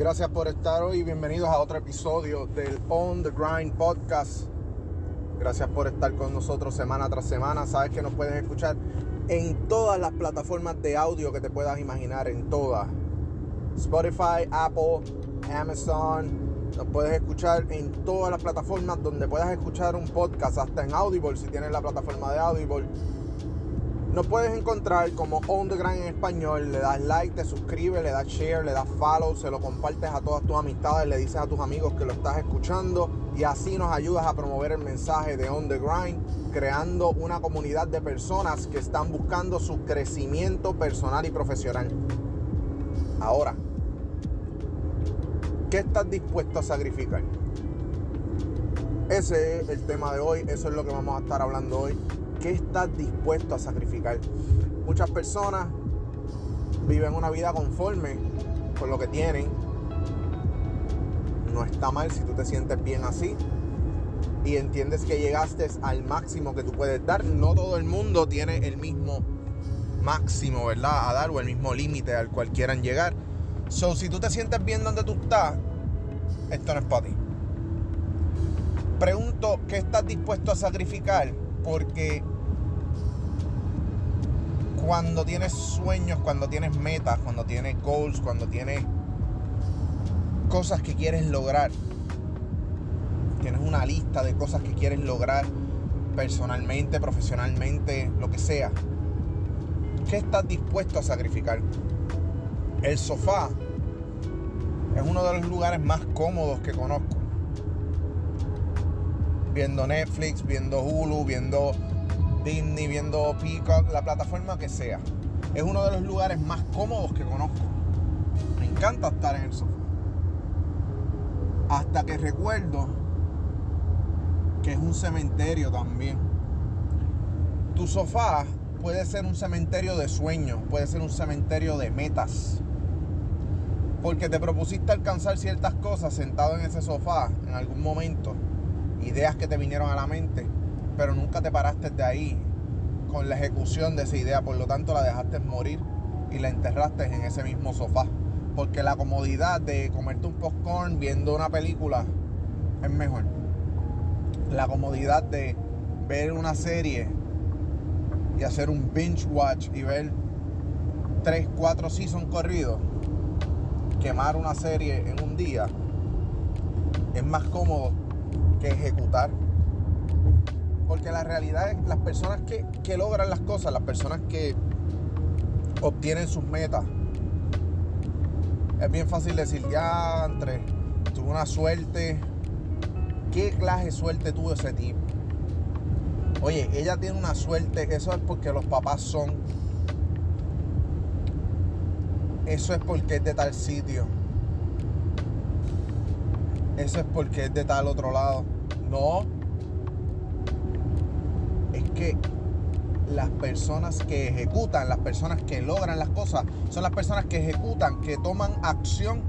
Gracias por estar hoy bienvenidos a otro episodio del On the Grind Podcast. Gracias por estar con nosotros semana tras semana. Sabes que nos puedes escuchar en todas las plataformas de audio que te puedas imaginar, en todas. Spotify, Apple, Amazon. Nos puedes escuchar en todas las plataformas donde puedas escuchar un podcast, hasta en Audible si tienes la plataforma de Audible nos puedes encontrar como On The Grind en español. Le das like, te suscribes, le das share, le das follow, se lo compartes a todas tus amistades, le dices a tus amigos que lo estás escuchando y así nos ayudas a promover el mensaje de On The Grind, creando una comunidad de personas que están buscando su crecimiento personal y profesional. Ahora, ¿qué estás dispuesto a sacrificar? Ese es el tema de hoy, eso es lo que vamos a estar hablando hoy. ¿Qué estás dispuesto a sacrificar? Muchas personas viven una vida conforme con lo que tienen. No está mal si tú te sientes bien así y entiendes que llegaste al máximo que tú puedes dar. No todo el mundo tiene el mismo máximo, ¿verdad? A dar o el mismo límite al cual quieran llegar. So, si tú te sientes bien donde tú estás, esto no es para ti. Pregunto, ¿qué estás dispuesto a sacrificar? Porque cuando tienes sueños, cuando tienes metas, cuando tienes goals, cuando tienes cosas que quieres lograr, tienes una lista de cosas que quieres lograr personalmente, profesionalmente, lo que sea, ¿qué estás dispuesto a sacrificar? El sofá es uno de los lugares más cómodos que conozco. Viendo Netflix, viendo Hulu, viendo Disney, viendo Peacock, la plataforma que sea. Es uno de los lugares más cómodos que conozco. Me encanta estar en el sofá. Hasta que recuerdo que es un cementerio también. Tu sofá puede ser un cementerio de sueños, puede ser un cementerio de metas. Porque te propusiste alcanzar ciertas cosas sentado en ese sofá en algún momento. Ideas que te vinieron a la mente pero nunca te paraste de ahí con la ejecución de esa idea, por lo tanto la dejaste morir y la enterraste en ese mismo sofá. Porque la comodidad de comerte un popcorn viendo una película es mejor. La comodidad de ver una serie y hacer un binge watch y ver 3, 4 seasons corridos, quemar una serie en un día, es más cómodo que ejecutar porque la realidad es las personas que, logran las cosas, las personas que obtienen sus metas, es bien fácil decir, ya, entre, tuve una suerte. ¿Qué clase suerte tuvo ese tipo? Oye, ella tiene una suerte, eso es porque los papás son. Eso es porque es de tal sitio. Eso es porque es de tal otro lado. No, que las personas que ejecutan, las personas que logran las cosas, son las personas que ejecutan, que toman acción,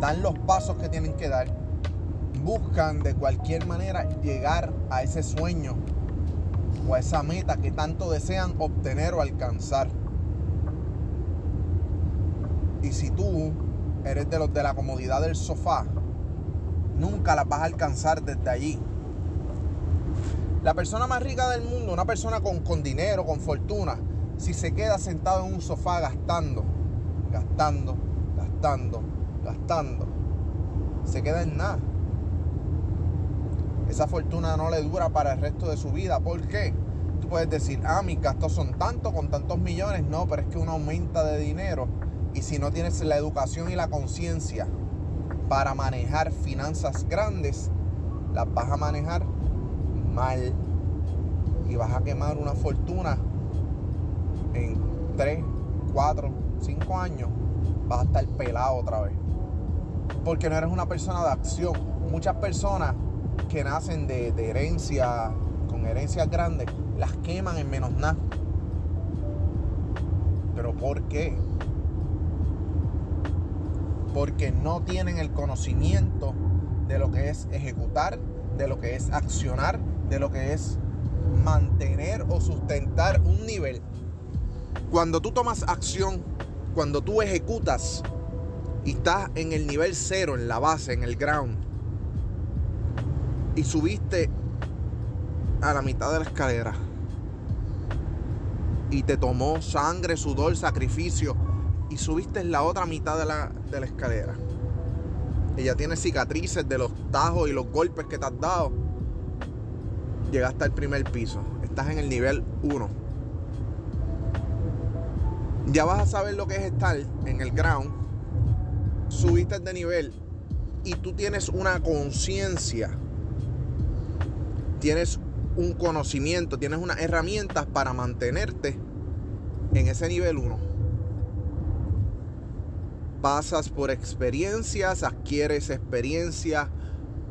dan los pasos que tienen que dar, buscan de cualquier manera llegar a ese sueño o a esa meta que tanto desean obtener o alcanzar. Y si tú eres de los de la comodidad del sofá, nunca las vas a alcanzar desde allí la persona más rica del mundo, una persona con, con dinero, con fortuna, si se queda sentado en un sofá gastando, gastando, gastando, gastando, se queda en nada. Esa fortuna no le dura para el resto de su vida. ¿Por qué? Tú puedes decir, ah, mis gastos son tantos, con tantos millones. No, pero es que uno aumenta de dinero. Y si no tienes la educación y la conciencia para manejar finanzas grandes, las vas a manejar mal y vas a quemar una fortuna en 3, 4, 5 años, vas a estar pelado otra vez. Porque no eres una persona de acción. Muchas personas que nacen de, herencia, con herencias grandes, las queman en menos nada. ¿Pero por qué? Porque no tienen el conocimiento de lo que es ejecutar, de lo que es accionar de lo que es mantener o sustentar un nivel. Cuando tú tomas acción, cuando tú ejecutas, y estás en el nivel cero, en la base, en el ground, y subiste a la mitad de la escalera, y te tomó sangre, sudor, sacrificio, y subiste en la otra mitad de la, de la escalera. Y ya tienes cicatrices de los tajos y los golpes que te has dado. Llegaste al primer piso. Estás en el nivel 1. Ya vas a saber lo que es estar en el ground subiste de nivel y tú tienes una conciencia, tienes un conocimiento, tienes unas herramientas para mantenerte en ese nivel 1. Pasas por experiencias, adquieres experiencia,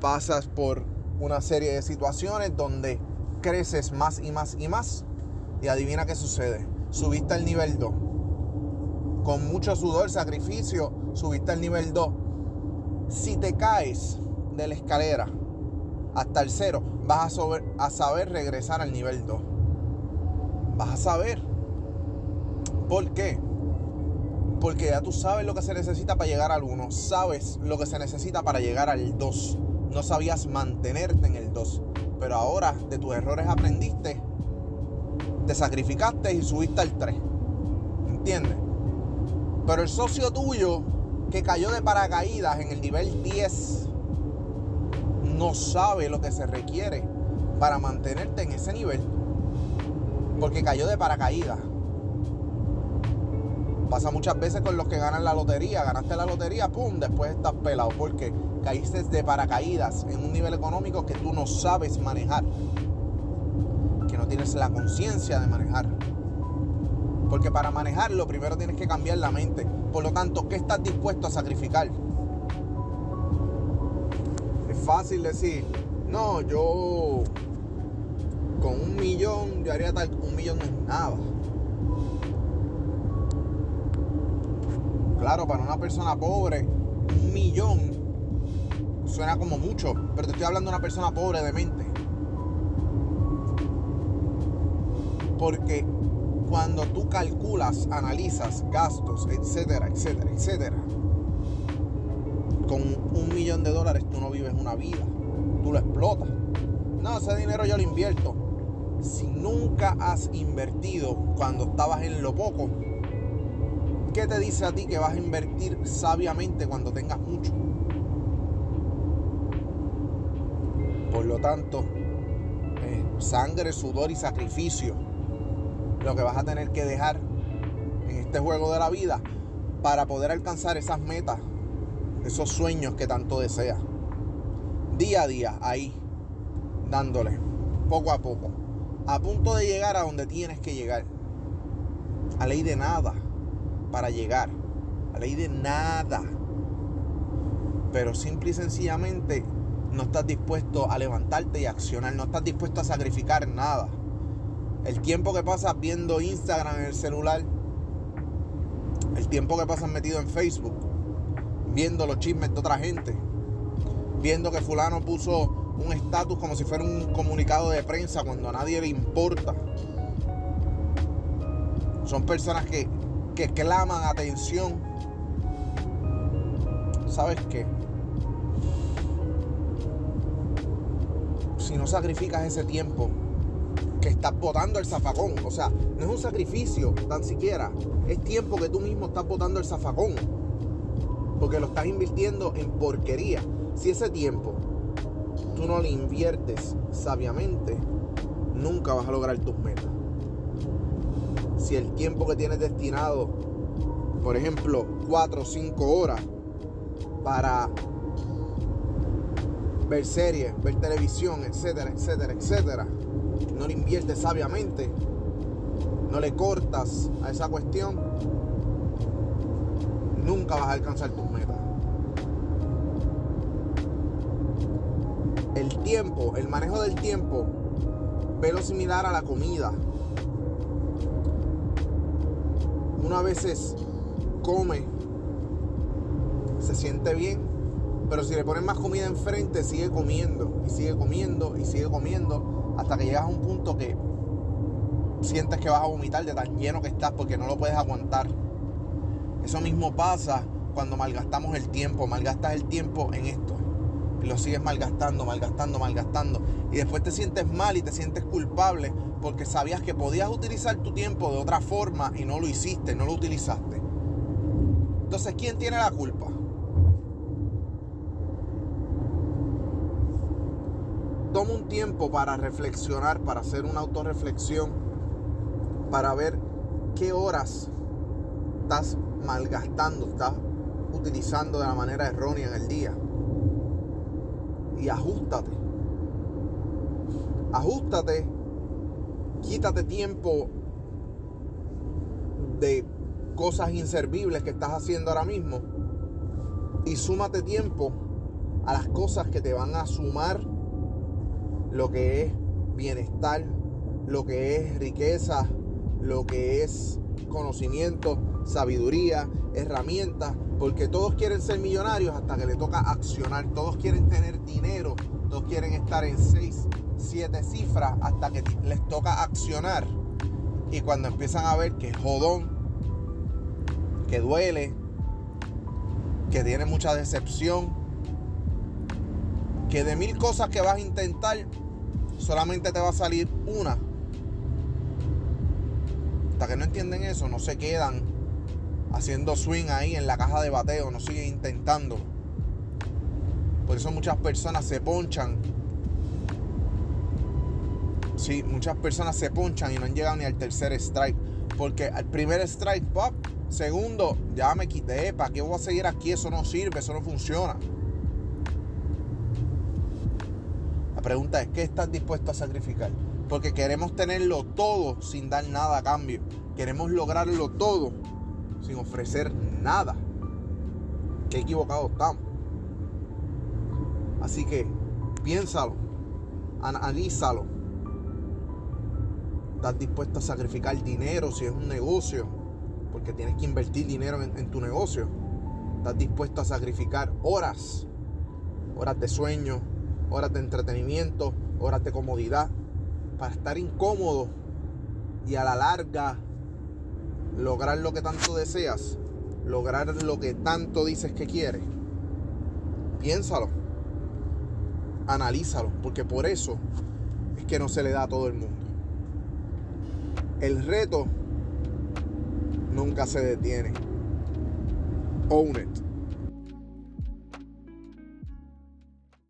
pasas por una serie de situaciones donde creces más y más y más. Y adivina qué sucede. Subiste al nivel 2. Con mucho sudor, sacrificio, subiste al nivel 2. Si te caes de la escalera hasta el 0, vas a, a saber regresar al nivel 2. Vas a saber. ¿Por qué? Porque ya tú sabes lo que se necesita para llegar al 1. Sabes lo que se necesita para llegar al 2. No sabías mantenerte en el 2. Pero ahora de tus errores aprendiste. Te sacrificaste y subiste al 3. ¿Entiendes? Pero el socio tuyo que cayó de paracaídas en el nivel 10 no sabe lo que se requiere para mantenerte en ese nivel. Porque cayó de paracaídas. Pasa muchas veces con los que ganan la lotería. Ganaste la lotería, ¡pum! Después estás pelado. Porque caíste de paracaídas en un nivel económico que tú no sabes manejar. Que no tienes la conciencia de manejar. Porque para manejarlo primero tienes que cambiar la mente. Por lo tanto, ¿qué estás dispuesto a sacrificar? Es fácil decir, no, yo con un millón, yo haría tal, un millón no es nada. Claro, para una persona pobre, un millón suena como mucho, pero te estoy hablando de una persona pobre de mente. Porque cuando tú calculas, analizas gastos, etcétera, etcétera, etcétera, con un millón de dólares tú no vives una vida, tú lo explotas. No, ese dinero yo lo invierto. Si nunca has invertido cuando estabas en lo poco, ¿qué te dice a ti que vas a invertir sabiamente cuando tengas mucho? Por lo tanto, eh, sangre, sudor y sacrificio lo que vas a tener que dejar en este juego de la vida para poder alcanzar esas metas, esos sueños que tanto deseas. Día a día, ahí, dándole, poco a poco, a punto de llegar a donde tienes que llegar. A ley de nada para llegar, a ley de nada. Pero simple y sencillamente no estás dispuesto a levantarte y accionar, no estás dispuesto a sacrificar nada. El tiempo que pasas viendo Instagram en el celular, el tiempo que pasas metido en Facebook, viendo los chismes de otra gente, viendo que fulano puso un estatus como si fuera un comunicado de prensa cuando a nadie le importa. Son personas que, que claman atención. ¿Sabes qué? Si no sacrificas ese tiempo que estás botando el zafacón. O sea, no es un sacrificio tan siquiera. Es tiempo que tú mismo estás botando el zafacón. Porque lo estás invirtiendo en porquería. Si ese tiempo tú no lo inviertes sabiamente, nunca vas a lograr tus metas. Si el tiempo que tienes destinado, por ejemplo, 4 o 5 horas para ver series, ver televisión, etcétera, etcétera, etcétera, no le inviertes sabiamente, no le cortas a esa cuestión, nunca vas a alcanzar tus metas. El tiempo, el manejo del tiempo, ve lo similar a la comida. Una veces come, se siente bien, pero si le pones más comida enfrente, sigue comiendo, y sigue comiendo, y sigue comiendo, hasta que llegas a un punto que sientes que vas a vomitar de tan lleno que estás porque no lo puedes aguantar. Eso mismo pasa cuando malgastamos el tiempo, malgastas el tiempo en esto. Y lo sigues malgastando, malgastando, malgastando. Y después te sientes mal y te sientes culpable porque sabías que podías utilizar tu tiempo de otra forma y no lo hiciste, no lo utilizaste. Entonces, ¿quién tiene la culpa? Toma un tiempo para reflexionar, para hacer una autorreflexión, para ver qué horas estás malgastando, estás utilizando de la manera errónea en el día. Y ajustate. Ajustate. Quítate tiempo de cosas inservibles que estás haciendo ahora mismo. Y súmate tiempo a las cosas que te van a sumar lo que es bienestar, lo que es riqueza, lo que es conocimiento, sabiduría, herramientas, porque todos quieren ser millonarios hasta que le toca accionar, todos quieren tener dinero, todos quieren estar en 6, 7 cifras hasta que les toca accionar. Y cuando empiezan a ver que es jodón, que duele, que tiene mucha decepción, que de mil cosas que vas a intentar, solamente te va a salir una que no entienden eso, no se quedan haciendo swing ahí en la caja de bateo, no siguen intentando. Por eso muchas personas se ponchan. Sí, muchas personas se ponchan y no han llegado ni al tercer strike. Porque al primer strike, pop, segundo, ya me quité. ¿Para qué voy a seguir aquí? Eso no sirve, eso no funciona. Pregunta es, ¿qué estás dispuesto a sacrificar? Porque queremos tenerlo todo sin dar nada a cambio. Queremos lograrlo todo sin ofrecer nada. Qué equivocados estamos. Así que piénsalo, analízalo. ¿Estás dispuesto a sacrificar dinero si es un negocio? Porque tienes que invertir dinero en tu negocio. ¿Estás dispuesto a sacrificar horas? Horas de sueño, horas de entretenimiento, horas de comodidad para estar incómodo y a la larga lograr lo que tanto deseas, lograr lo que tanto dices que quieres. Piénsalo, analízalo, porque por eso es que no se le da a todo el mundo. El reto nunca se detiene. Own it.